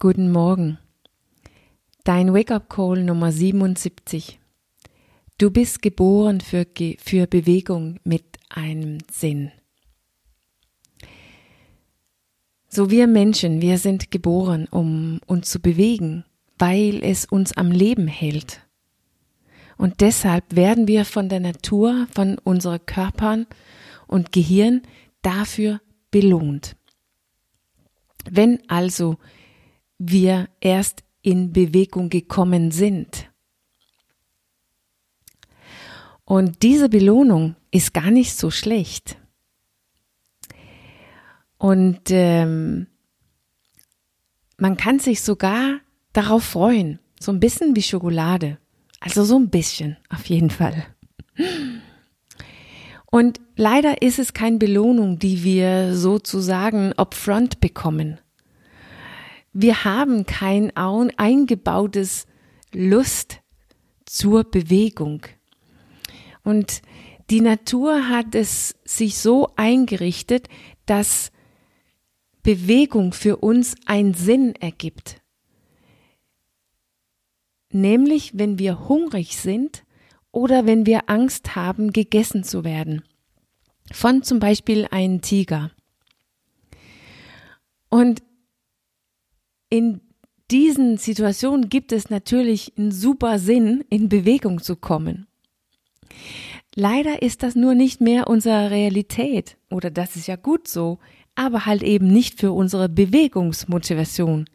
Guten Morgen. Dein Wake-up-Call Nummer 77. Du bist geboren für, für Bewegung mit einem Sinn. So wir Menschen, wir sind geboren, um uns zu bewegen, weil es uns am Leben hält. Und deshalb werden wir von der Natur, von unseren Körpern und Gehirn dafür belohnt. Wenn also wir erst in Bewegung gekommen sind. Und diese Belohnung ist gar nicht so schlecht. Und ähm, man kann sich sogar darauf freuen, so ein bisschen wie Schokolade. Also so ein bisschen, auf jeden Fall. Und leider ist es keine Belohnung, die wir sozusagen upfront bekommen. Wir haben kein eingebautes Lust zur Bewegung. Und die Natur hat es sich so eingerichtet, dass Bewegung für uns einen Sinn ergibt. Nämlich, wenn wir hungrig sind oder wenn wir Angst haben, gegessen zu werden. Von zum Beispiel einem Tiger. Und in diesen Situationen gibt es natürlich einen super Sinn, in Bewegung zu kommen. Leider ist das nur nicht mehr unsere Realität oder das ist ja gut so, aber halt eben nicht für unsere Bewegungsmotivation.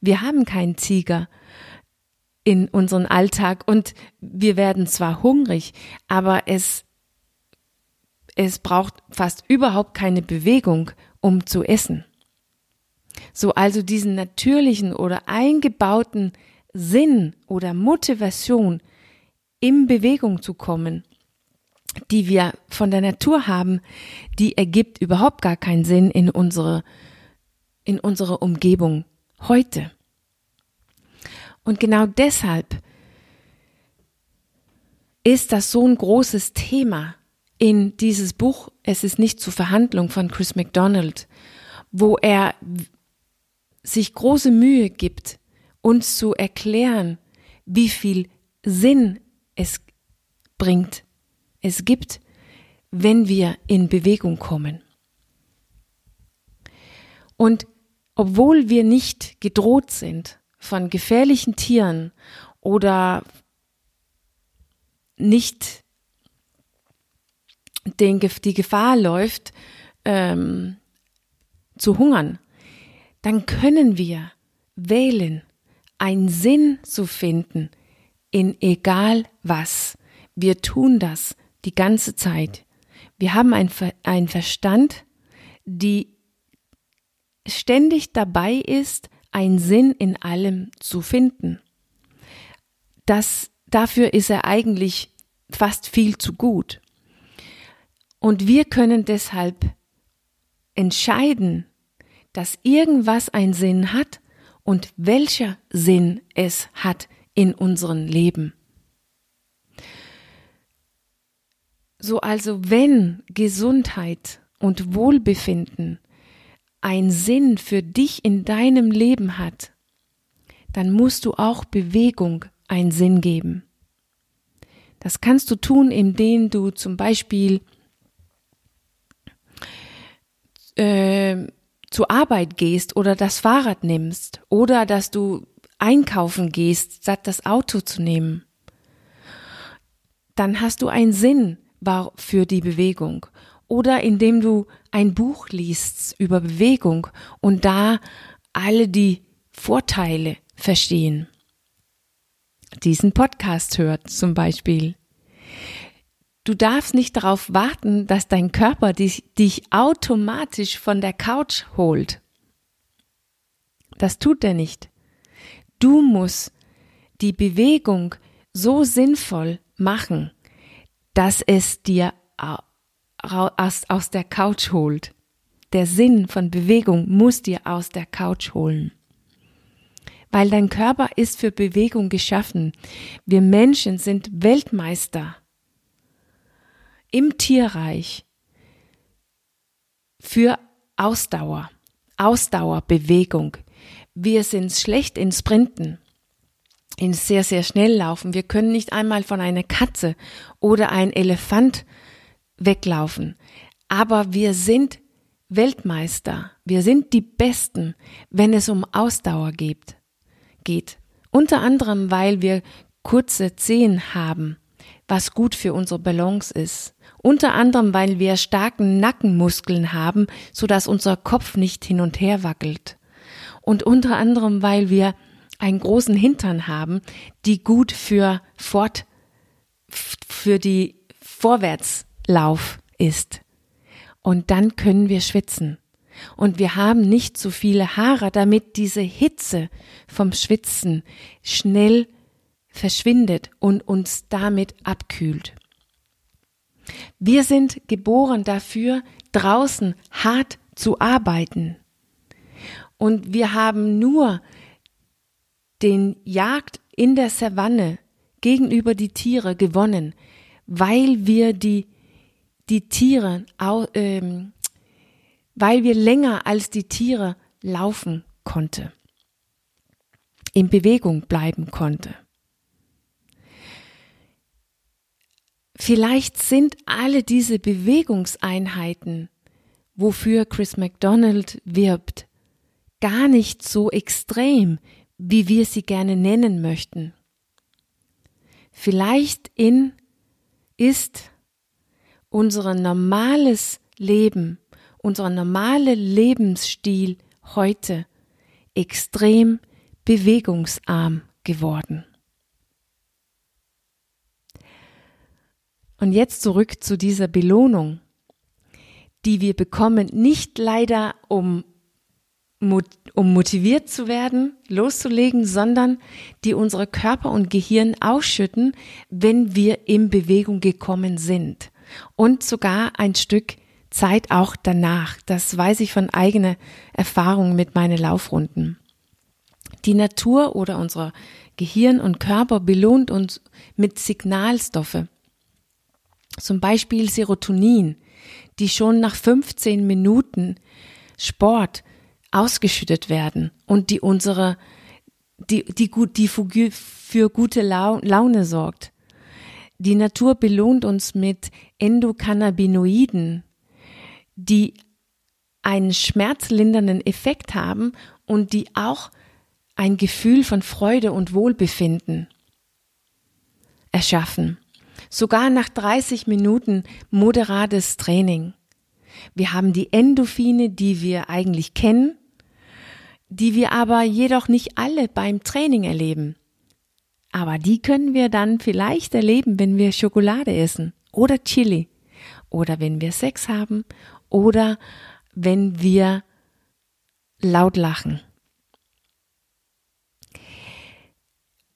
Wir haben keinen Tiger in unseren Alltag und wir werden zwar hungrig, aber es es braucht fast überhaupt keine Bewegung, um zu essen. So also diesen natürlichen oder eingebauten Sinn oder Motivation, in Bewegung zu kommen, die wir von der Natur haben, die ergibt überhaupt gar keinen Sinn in unsere, in unsere Umgebung heute. Und genau deshalb ist das so ein großes Thema in dieses Buch Es ist nicht zur Verhandlung von Chris McDonald, wo er sich große Mühe gibt, uns zu erklären, wie viel Sinn es bringt, es gibt, wenn wir in Bewegung kommen. Und obwohl wir nicht gedroht sind von gefährlichen Tieren oder nicht den, die Gefahr läuft, ähm, zu hungern, dann können wir wählen, einen Sinn zu finden in egal was. Wir tun das die ganze Zeit. Wir haben einen ein Verstand, die ständig dabei ist, einen Sinn in allem zu finden. Das, dafür ist er eigentlich fast viel zu gut. Und wir können deshalb entscheiden, dass irgendwas einen Sinn hat und welcher Sinn es hat in unserem Leben. So also wenn Gesundheit und Wohlbefinden einen Sinn für dich in deinem Leben hat, dann musst du auch Bewegung einen Sinn geben. Das kannst du tun, indem du zum Beispiel äh, zur Arbeit gehst oder das Fahrrad nimmst oder dass du einkaufen gehst, statt das Auto zu nehmen, dann hast du einen Sinn für die Bewegung. Oder indem du ein Buch liest über Bewegung und da alle die Vorteile verstehen. Diesen Podcast hört zum Beispiel. Du darfst nicht darauf warten, dass dein Körper dich, dich automatisch von der Couch holt. Das tut er nicht. Du musst die Bewegung so sinnvoll machen, dass es dir aus, aus der Couch holt. Der Sinn von Bewegung muss dir aus der Couch holen. Weil dein Körper ist für Bewegung geschaffen. Wir Menschen sind Weltmeister im Tierreich für Ausdauer, Ausdauerbewegung. Wir sind schlecht in Sprinten, in sehr, sehr schnell laufen. Wir können nicht einmal von einer Katze oder ein Elefant weglaufen. Aber wir sind Weltmeister. Wir sind die Besten, wenn es um Ausdauer geht. geht. Unter anderem, weil wir kurze Zehen haben, was gut für unsere Balance ist. Unter anderem, weil wir starken Nackenmuskeln haben, so dass unser Kopf nicht hin und her wackelt. Und unter anderem, weil wir einen großen Hintern haben, die gut für fort, für die Vorwärtslauf ist. Und dann können wir schwitzen. Und wir haben nicht so viele Haare, damit diese Hitze vom Schwitzen schnell verschwindet und uns damit abkühlt. Wir sind geboren dafür, draußen hart zu arbeiten. Und wir haben nur den Jagd in der Savanne gegenüber die Tiere gewonnen, weil wir die, die Tiere, ähm, weil wir länger als die Tiere laufen konnte, in Bewegung bleiben konnte. Vielleicht sind alle diese Bewegungseinheiten, wofür Chris McDonald wirbt, gar nicht so extrem, wie wir sie gerne nennen möchten. Vielleicht in ist unser normales Leben, unser normaler Lebensstil heute extrem bewegungsarm geworden. Und jetzt zurück zu dieser Belohnung, die wir bekommen, nicht leider um, um motiviert zu werden, loszulegen, sondern die unsere Körper und Gehirn ausschütten, wenn wir in Bewegung gekommen sind. Und sogar ein Stück Zeit auch danach. Das weiß ich von eigener Erfahrung mit meinen Laufrunden. Die Natur oder unser Gehirn und Körper belohnt uns mit Signalstoffe, zum Beispiel Serotonin, die schon nach 15 Minuten Sport ausgeschüttet werden und die unsere, die, die, gut, die für, gute Laune sorgt. Die Natur belohnt uns mit Endokannabinoiden, die einen schmerzlindernden Effekt haben und die auch ein Gefühl von Freude und Wohlbefinden erschaffen sogar nach 30 Minuten moderates Training. Wir haben die Endorphine, die wir eigentlich kennen, die wir aber jedoch nicht alle beim Training erleben. Aber die können wir dann vielleicht erleben, wenn wir Schokolade essen oder Chili oder wenn wir Sex haben oder wenn wir laut lachen.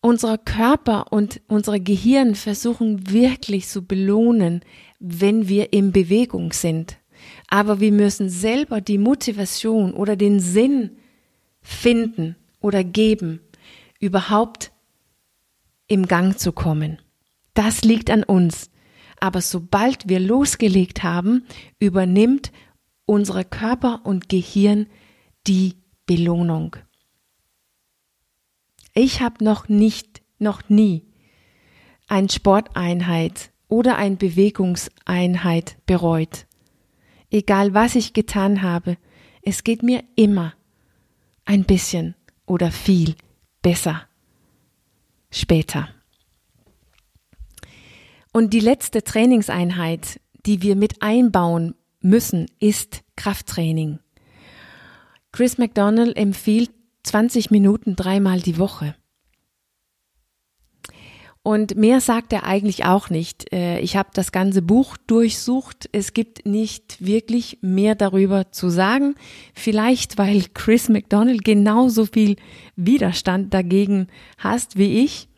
Unser Körper und unser Gehirn versuchen wirklich zu belohnen, wenn wir in Bewegung sind. Aber wir müssen selber die Motivation oder den Sinn finden oder geben, überhaupt im Gang zu kommen. Das liegt an uns. Aber sobald wir losgelegt haben, übernimmt unser Körper und Gehirn die Belohnung. Ich habe noch nicht, noch nie ein Sporteinheit oder ein Bewegungseinheit bereut. Egal was ich getan habe, es geht mir immer ein bisschen oder viel besser später. Und die letzte Trainingseinheit, die wir mit einbauen müssen, ist Krafttraining. Chris McDonald empfiehlt 20 Minuten dreimal die Woche. Und mehr sagt er eigentlich auch nicht. Äh, ich habe das ganze Buch durchsucht. Es gibt nicht wirklich mehr darüber zu sagen. Vielleicht, weil Chris McDonald genauso viel Widerstand dagegen hast wie ich.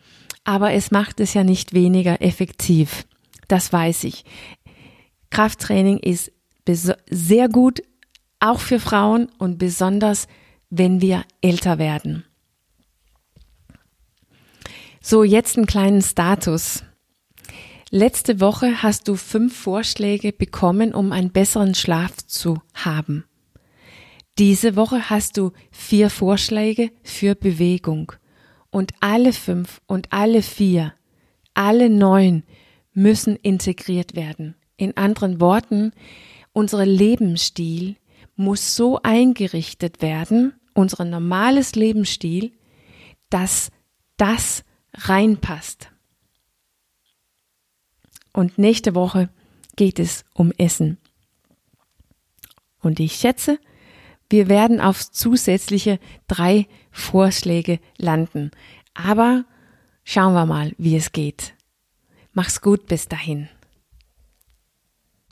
Aber es macht es ja nicht weniger effektiv. Das weiß ich. Krafttraining ist sehr gut, auch für Frauen und besonders wenn wir älter werden. So, jetzt einen kleinen Status. Letzte Woche hast du fünf Vorschläge bekommen, um einen besseren Schlaf zu haben. Diese Woche hast du vier Vorschläge für Bewegung und alle fünf und alle vier, alle neun müssen integriert werden. In anderen Worten, unser Lebensstil muss so eingerichtet werden, unser normales Lebensstil, dass das reinpasst. Und nächste Woche geht es um Essen. Und ich schätze, wir werden auf zusätzliche drei Vorschläge landen. Aber schauen wir mal, wie es geht. Mach's gut bis dahin.